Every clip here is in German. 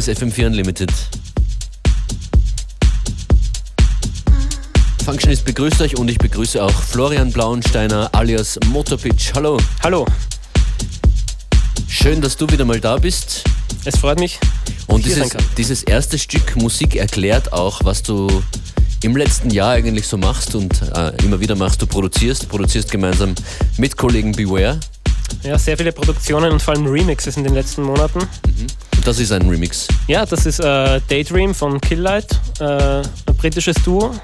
Ist FM4 Unlimited. Functionist begrüßt euch und ich begrüße auch Florian Blauensteiner alias Motorpitch. Hallo. Hallo. Schön, dass du wieder mal da bist. Es freut mich. Und dieses, dieses erste Stück Musik erklärt auch, was du im letzten Jahr eigentlich so machst und äh, immer wieder machst. Du produzierst, produzierst gemeinsam mit Kollegen Beware. Ja, sehr viele Produktionen und vor allem Remixes in den letzten Monaten. Mhm. Das ist ein Remix. Ja, das ist äh, Daydream von Killlight, äh, ein britisches Duo,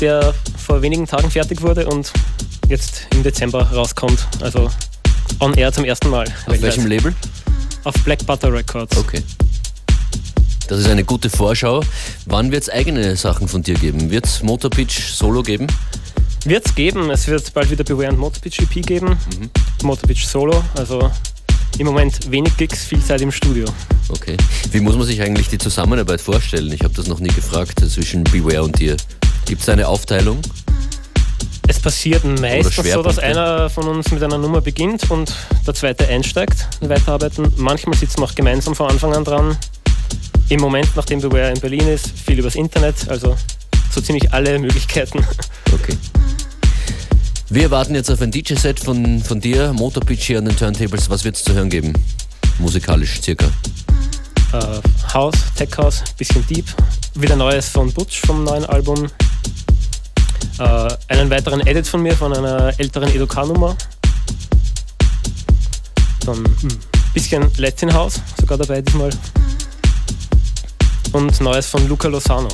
der vor wenigen Tagen fertig wurde und jetzt im Dezember rauskommt. Also on air zum ersten Mal. Auf weltweit. welchem Label? Auf Black Butter Records. Okay. Das ist eine gute Vorschau. Wann wird es eigene Sachen von dir geben? Wird es Motorpitch Solo geben? Wird es geben. Es wird bald wieder Beware und Motorpitch EP geben. Mhm. Motorpitch Solo. Also im Moment wenig Gigs, viel Zeit im Studio. Okay. Wie muss man sich eigentlich die Zusammenarbeit vorstellen? Ich habe das noch nie gefragt zwischen Beware und dir. Gibt es eine Aufteilung? Es passiert meistens so, dass einer von uns mit einer Nummer beginnt und der zweite einsteigt, weiterarbeiten. Manchmal sitzen wir auch gemeinsam von Anfang an dran. Im Moment, nachdem Beware in Berlin ist, viel übers Internet, also so ziemlich alle Möglichkeiten. Okay. Wir warten jetzt auf ein DJ-Set von, von dir, Motorpitch hier an den Turntables. Was wird es zu hören geben? Musikalisch circa? Uh, House, Tech House, bisschen Deep. Wieder Neues von Butch vom neuen Album. Uh, einen weiteren Edit von mir von einer älteren Educar-Nummer. Dann ein hm, bisschen Latin House, sogar dabei diesmal und Neues von Luca Lozano.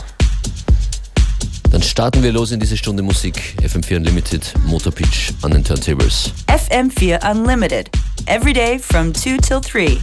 Dann starten wir los in diese Stunde Musik. FM4 Unlimited, Motorpitch an den Turntables. FM4 Unlimited, every day from 2 till 3.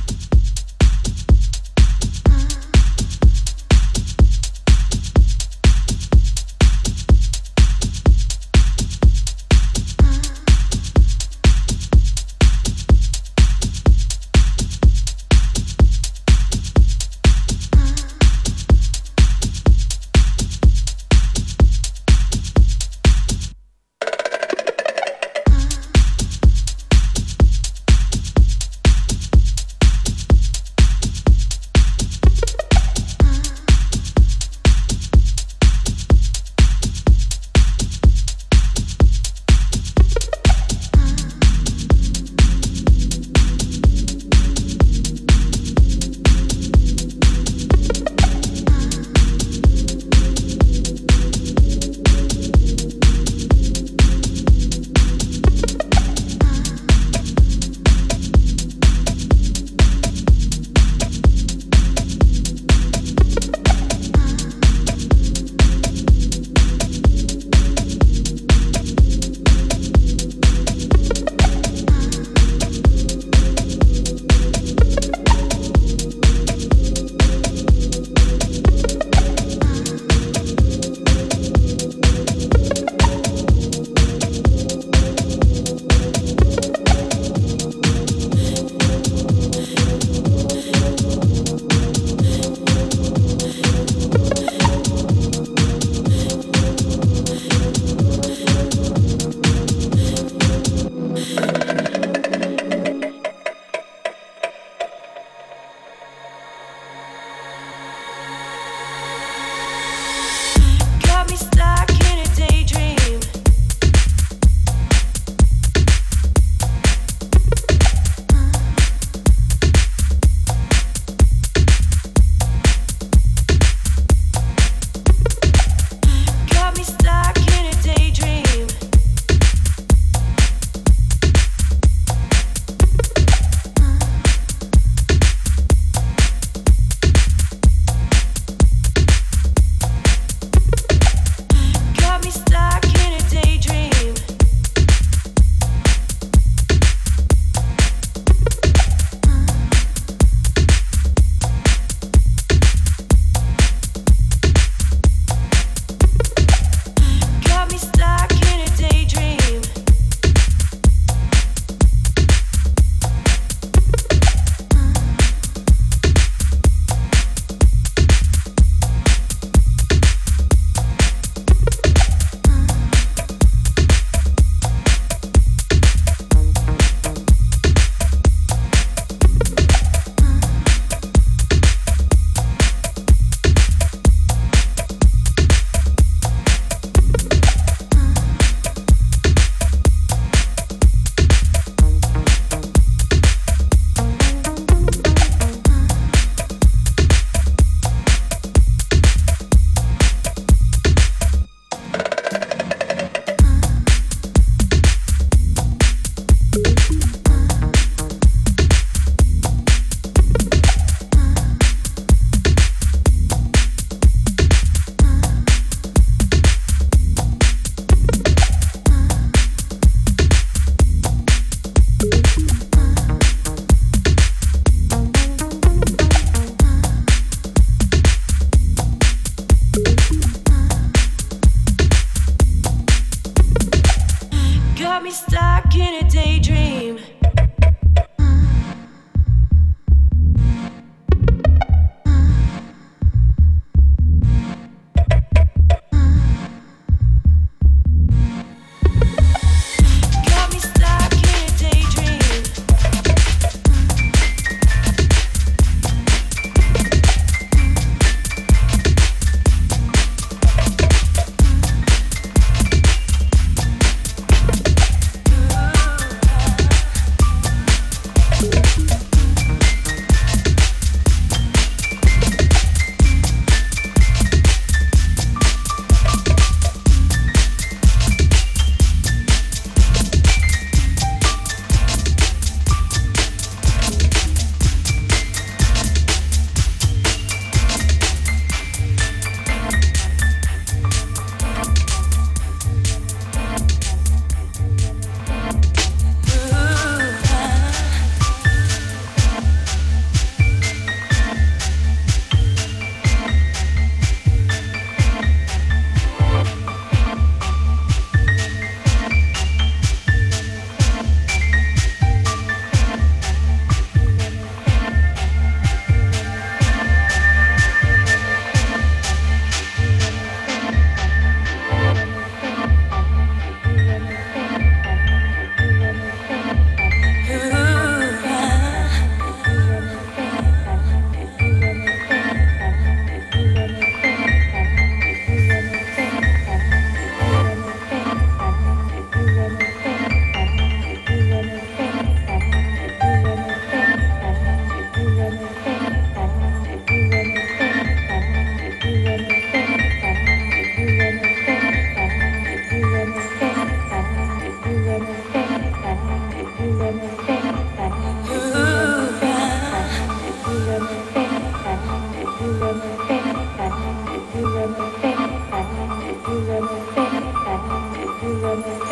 Thank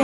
you.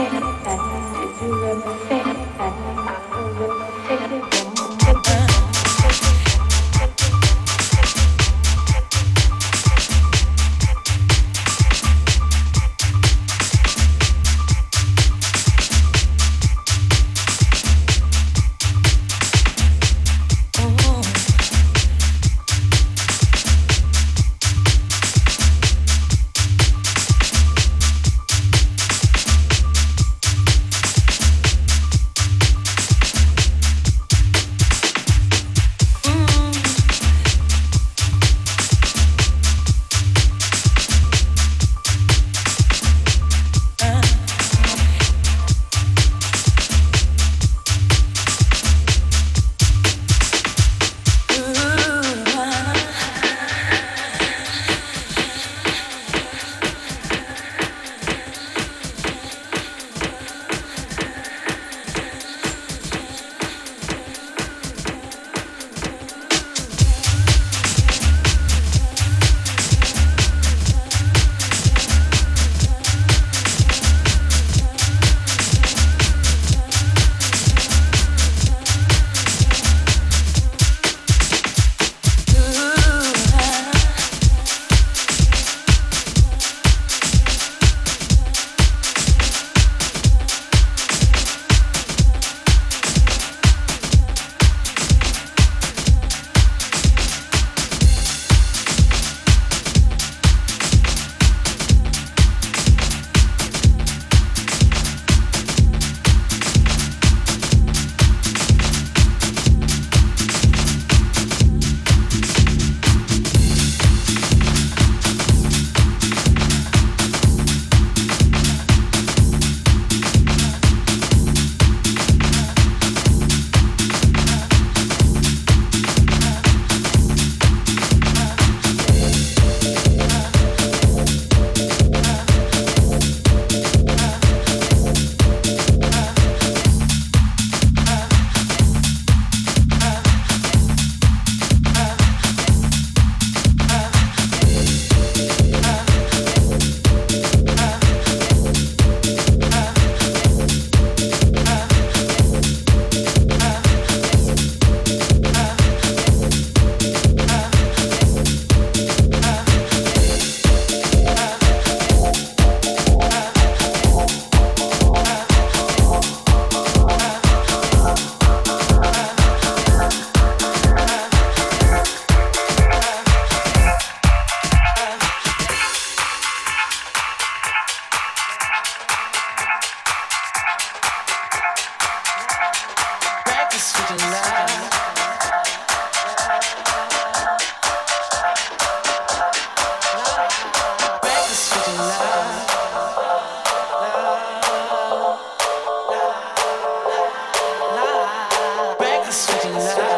sweet love.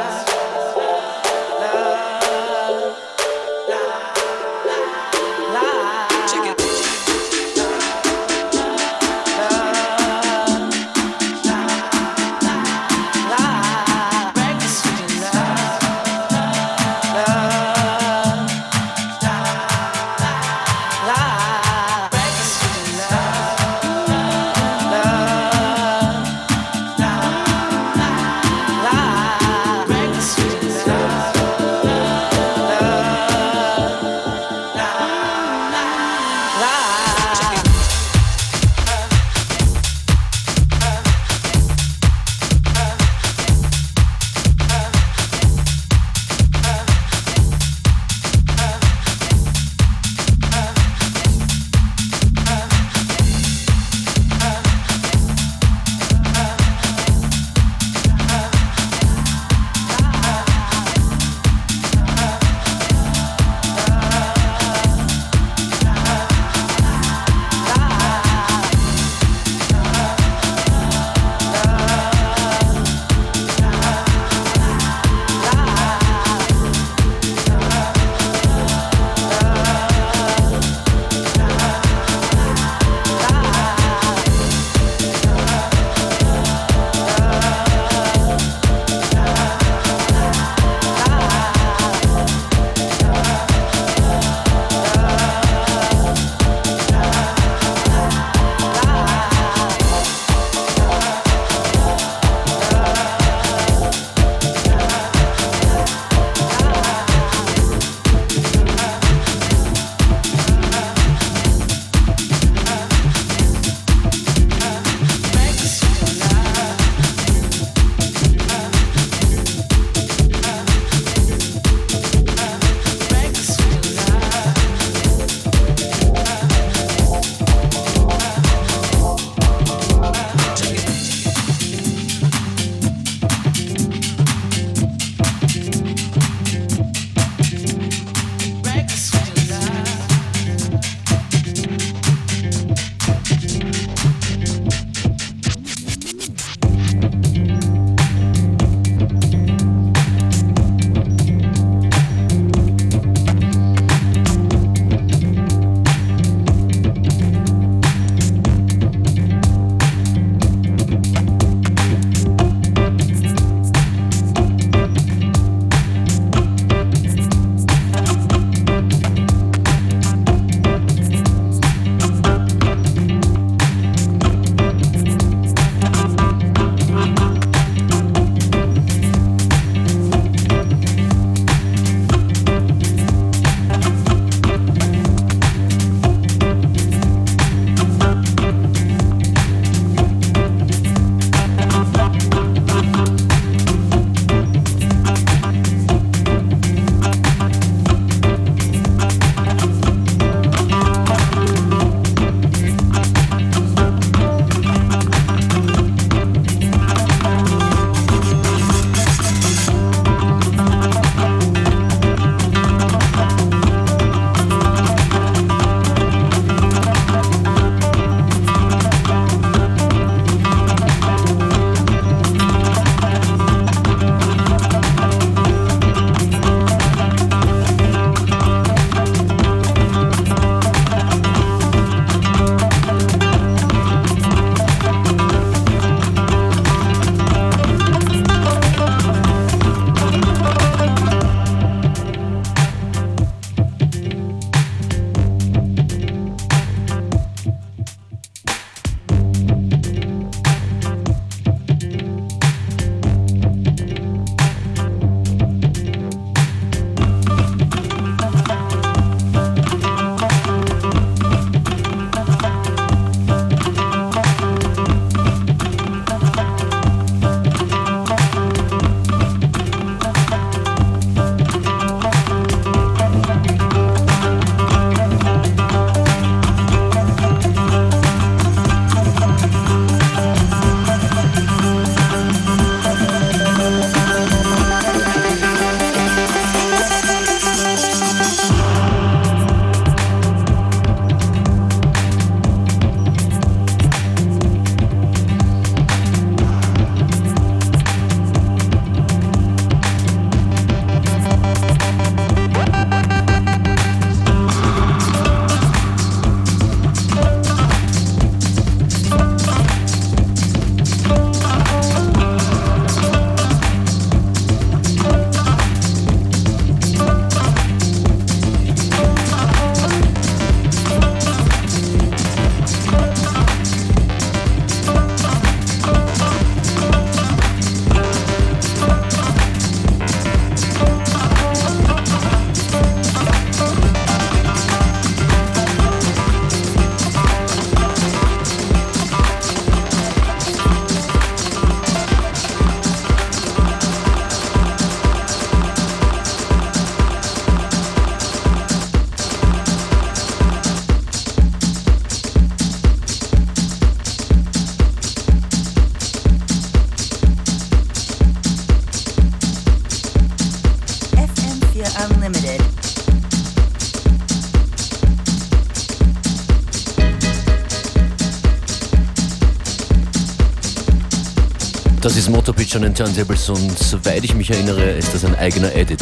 Ist Motor Pitch an den Turntables und soweit ich mich erinnere, ist das ein eigener Edit.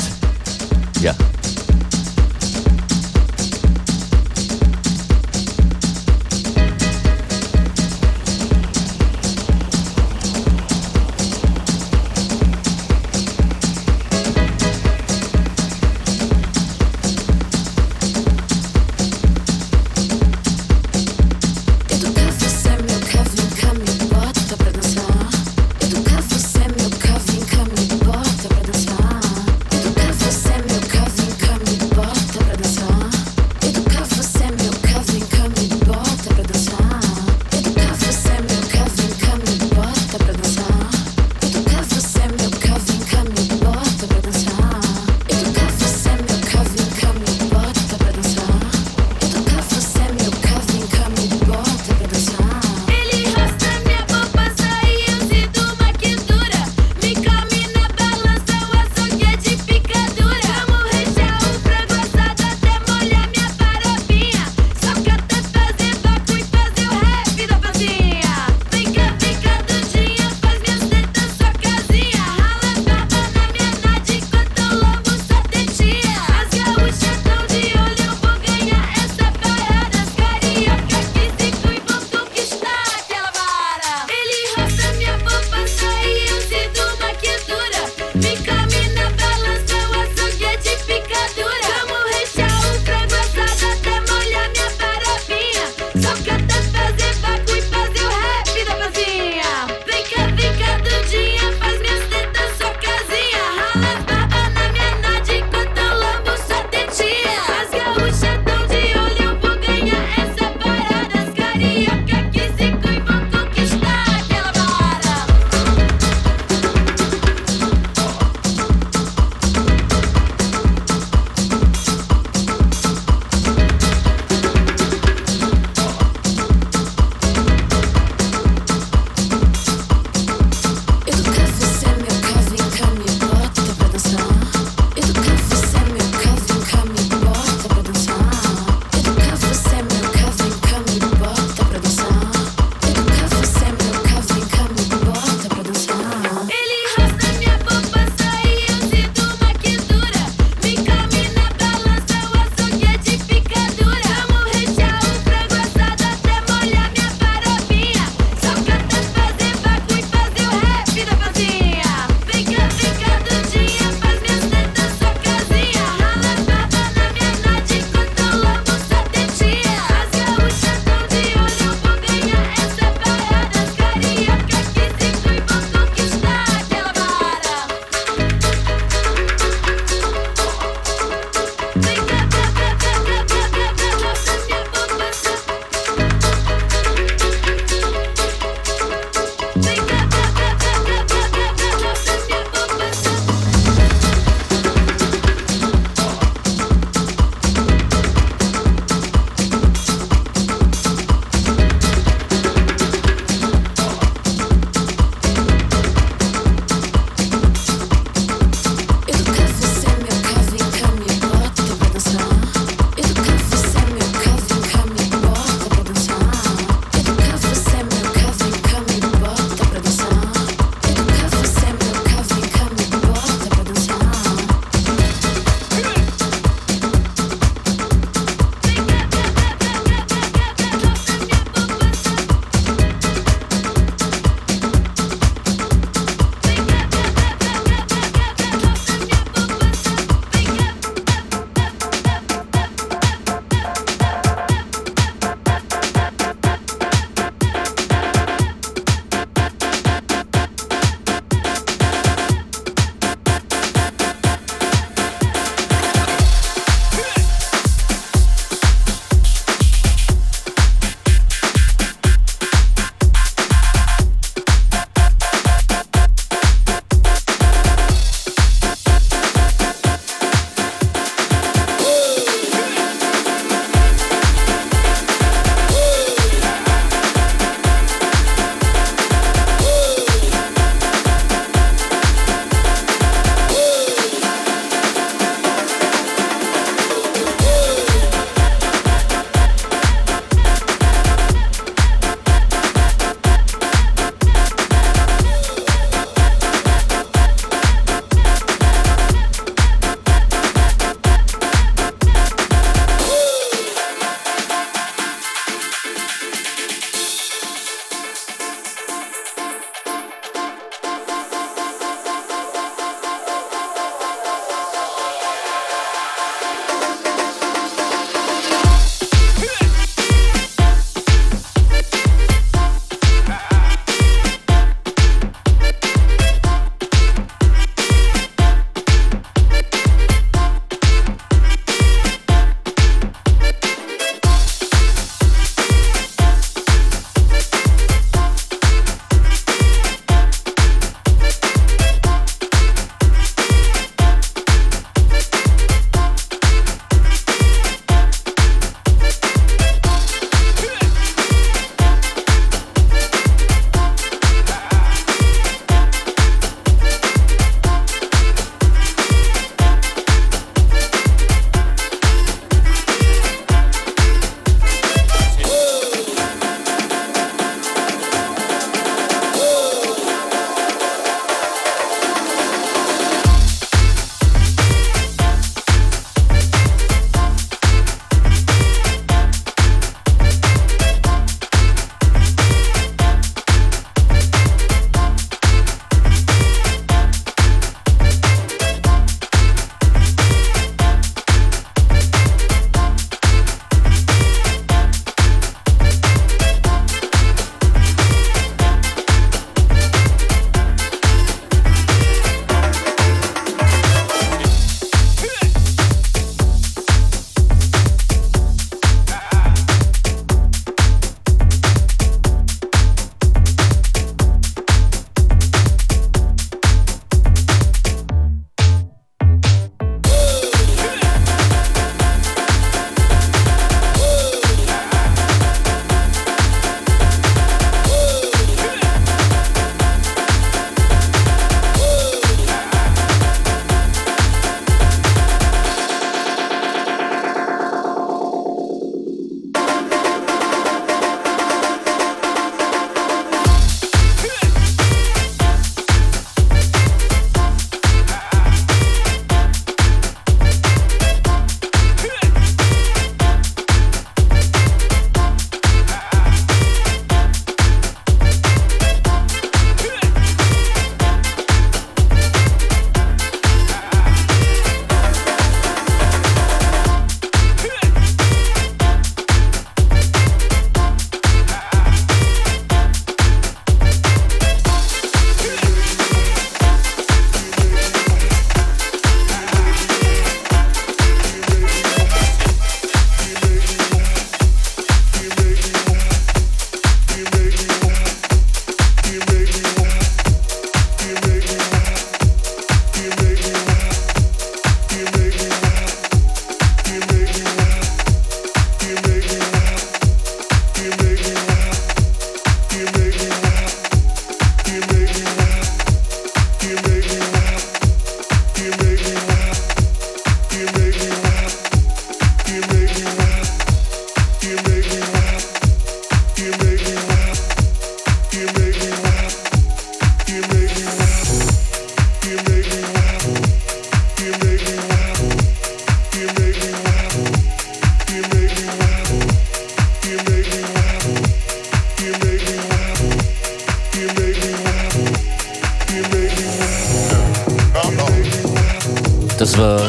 Das war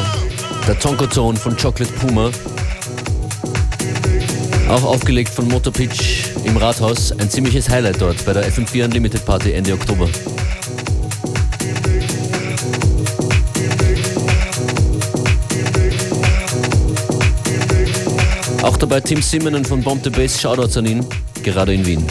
der Tonko-Ton von Chocolate Puma. Auch aufgelegt von Motorpitch im Rathaus. Ein ziemliches Highlight dort bei der FM4 Unlimited Party Ende Oktober. Auch dabei Tim Simonen von Bomb the Bass. Shoutouts an ihn, gerade in Wien.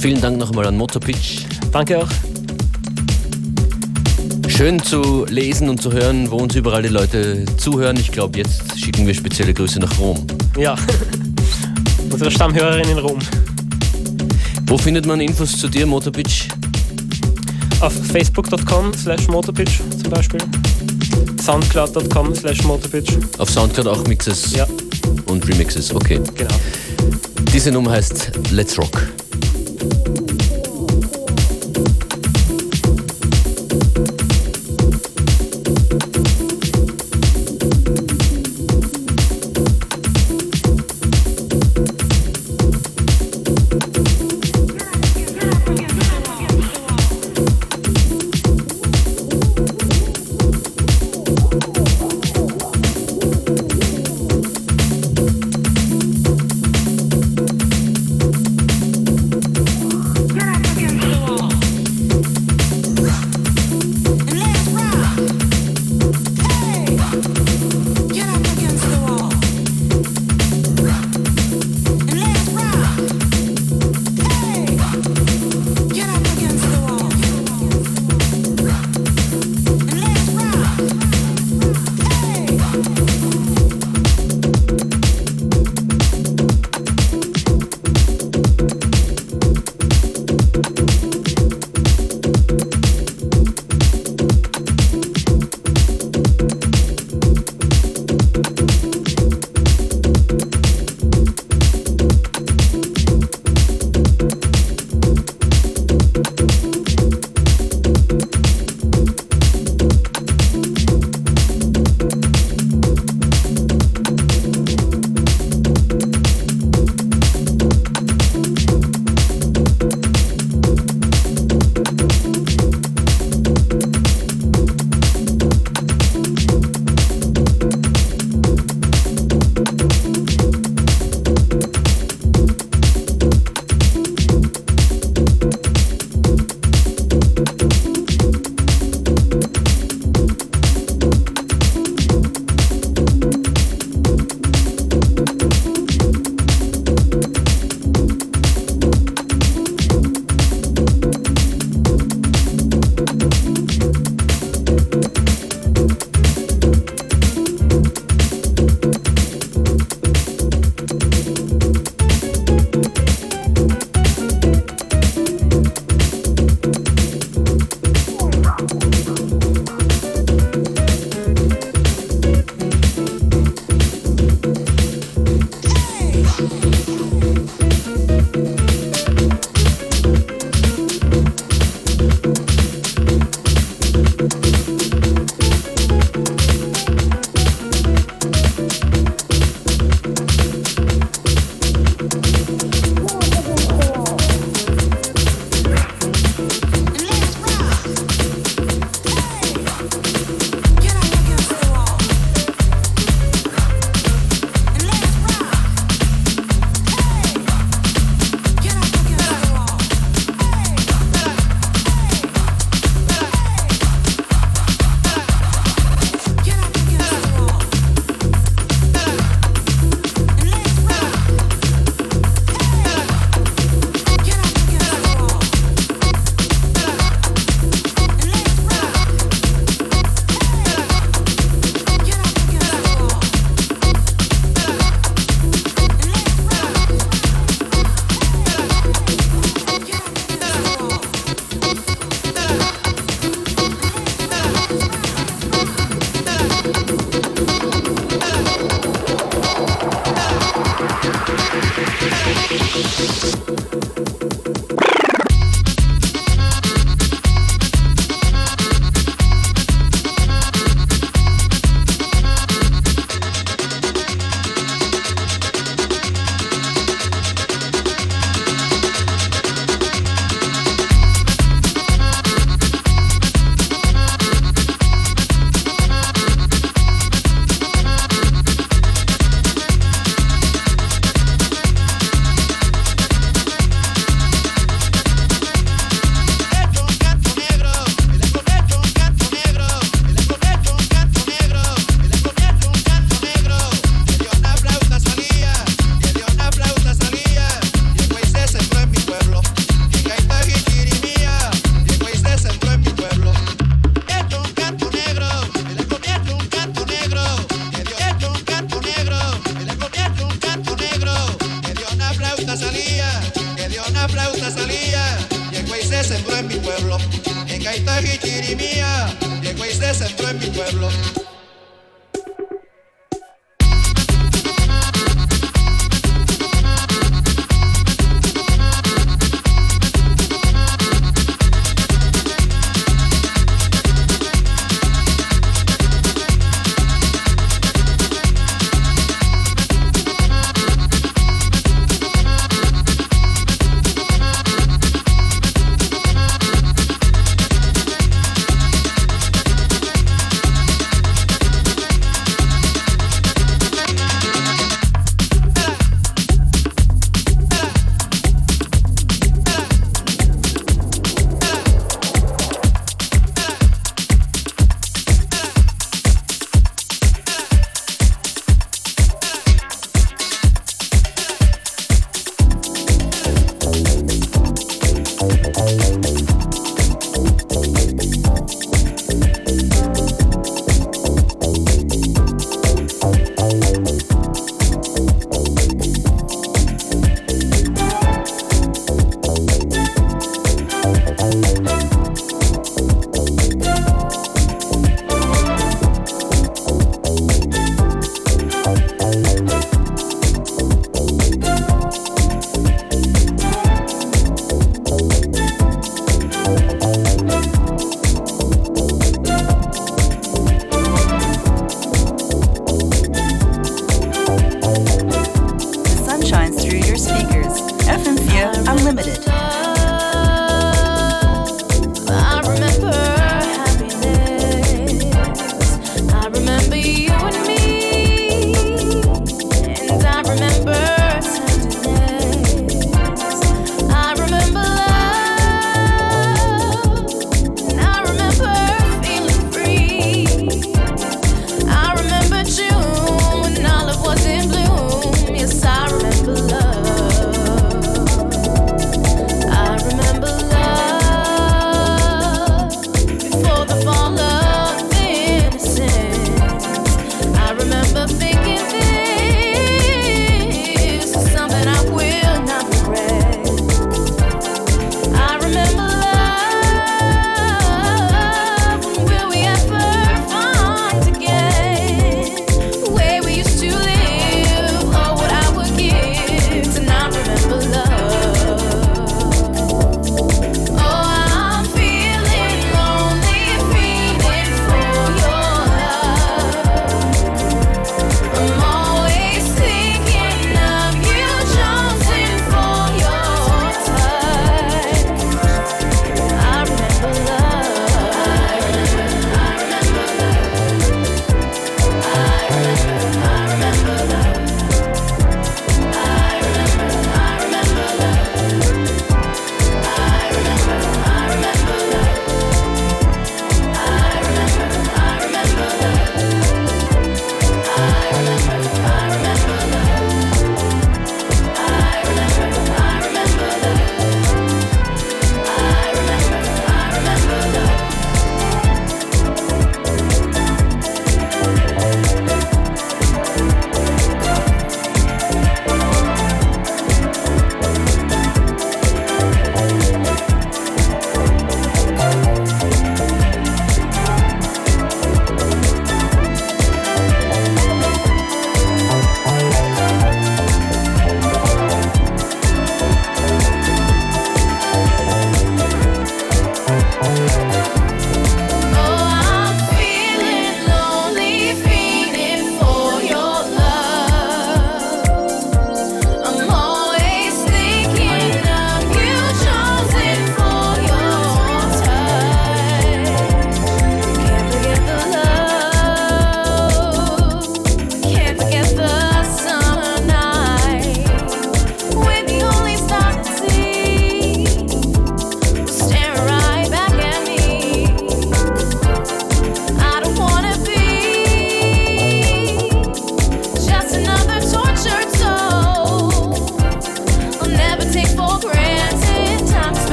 Vielen Dank nochmal an Motorpitch. Danke auch. Schön zu lesen und zu hören, wo uns überall die Leute zuhören. Ich glaube, jetzt schicken wir spezielle Grüße nach Rom. Ja, unsere Stammhörerin in Rom. Wo findet man Infos zu dir, Motorpitch? Auf facebook.com slash motorpitch zum Beispiel. Soundcloud.com slash motorpitch. Auf Soundcloud auch Mixes ja. und Remixes, okay. Genau. Diese Nummer heißt Let's Rock.